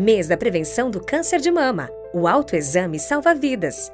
Mês da prevenção do câncer de mama. O autoexame salva vidas.